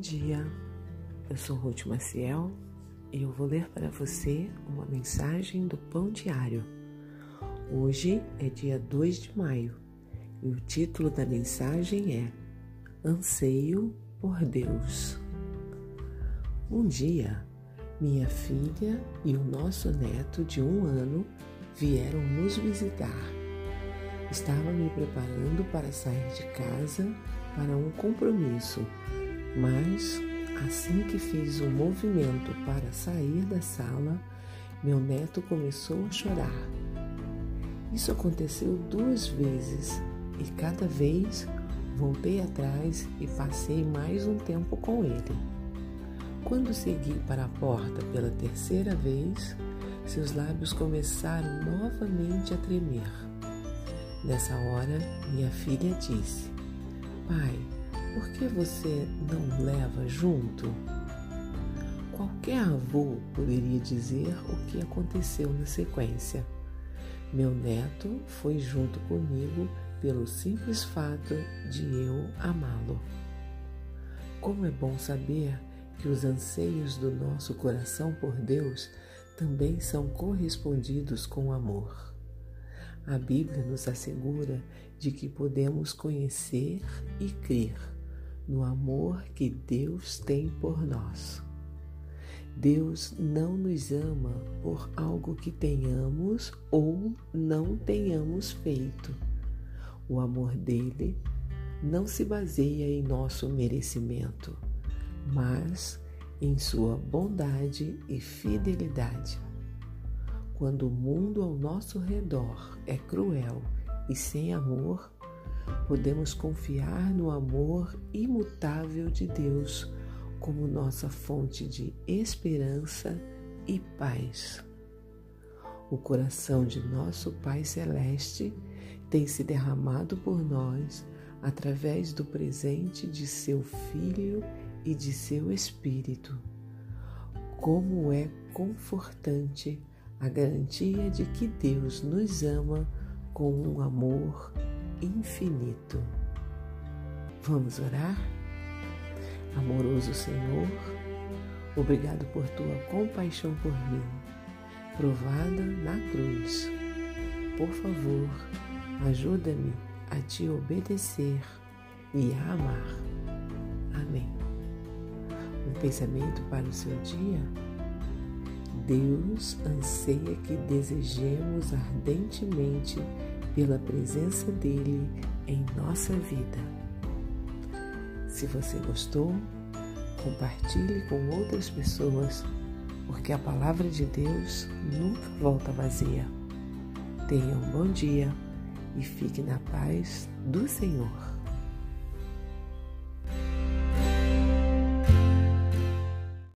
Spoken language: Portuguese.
dia, eu sou Ruth Maciel e eu vou ler para você uma mensagem do Pão Diário. Hoje é dia 2 de maio e o título da mensagem é Anseio por Deus. Um dia, minha filha e o nosso neto de um ano vieram nos visitar. Estava me preparando para sair de casa para um compromisso mas assim que fiz um movimento para sair da sala, meu neto começou a chorar. Isso aconteceu duas vezes e cada vez voltei atrás e passei mais um tempo com ele. Quando segui para a porta pela terceira vez, seus lábios começaram novamente a tremer. Nessa hora, minha filha disse: Pai, por que você não leva junto? Qualquer avô poderia dizer o que aconteceu na sequência. Meu neto foi junto comigo pelo simples fato de eu amá-lo. Como é bom saber que os anseios do nosso coração por Deus também são correspondidos com amor. A Bíblia nos assegura de que podemos conhecer e crer no amor que Deus tem por nós. Deus não nos ama por algo que tenhamos ou não tenhamos feito. O amor dele não se baseia em nosso merecimento, mas em sua bondade e fidelidade. Quando o mundo ao nosso redor é cruel e sem amor, podemos confiar no amor imutável de Deus como nossa fonte de esperança e paz. O coração de nosso Pai Celeste tem se derramado por nós através do presente de seu Filho e de seu Espírito. Como é confortante a garantia de que Deus nos ama com um amor infinito. Vamos orar? Amoroso Senhor, obrigado por tua compaixão por mim, provada na cruz. Por favor, ajuda-me a te obedecer e a amar. Amém. Um pensamento para o seu dia? Deus anseia que desejemos ardentemente pela presença dele em nossa vida. Se você gostou, compartilhe com outras pessoas, porque a palavra de Deus nunca volta vazia. Tenha um bom dia e fique na paz do Senhor.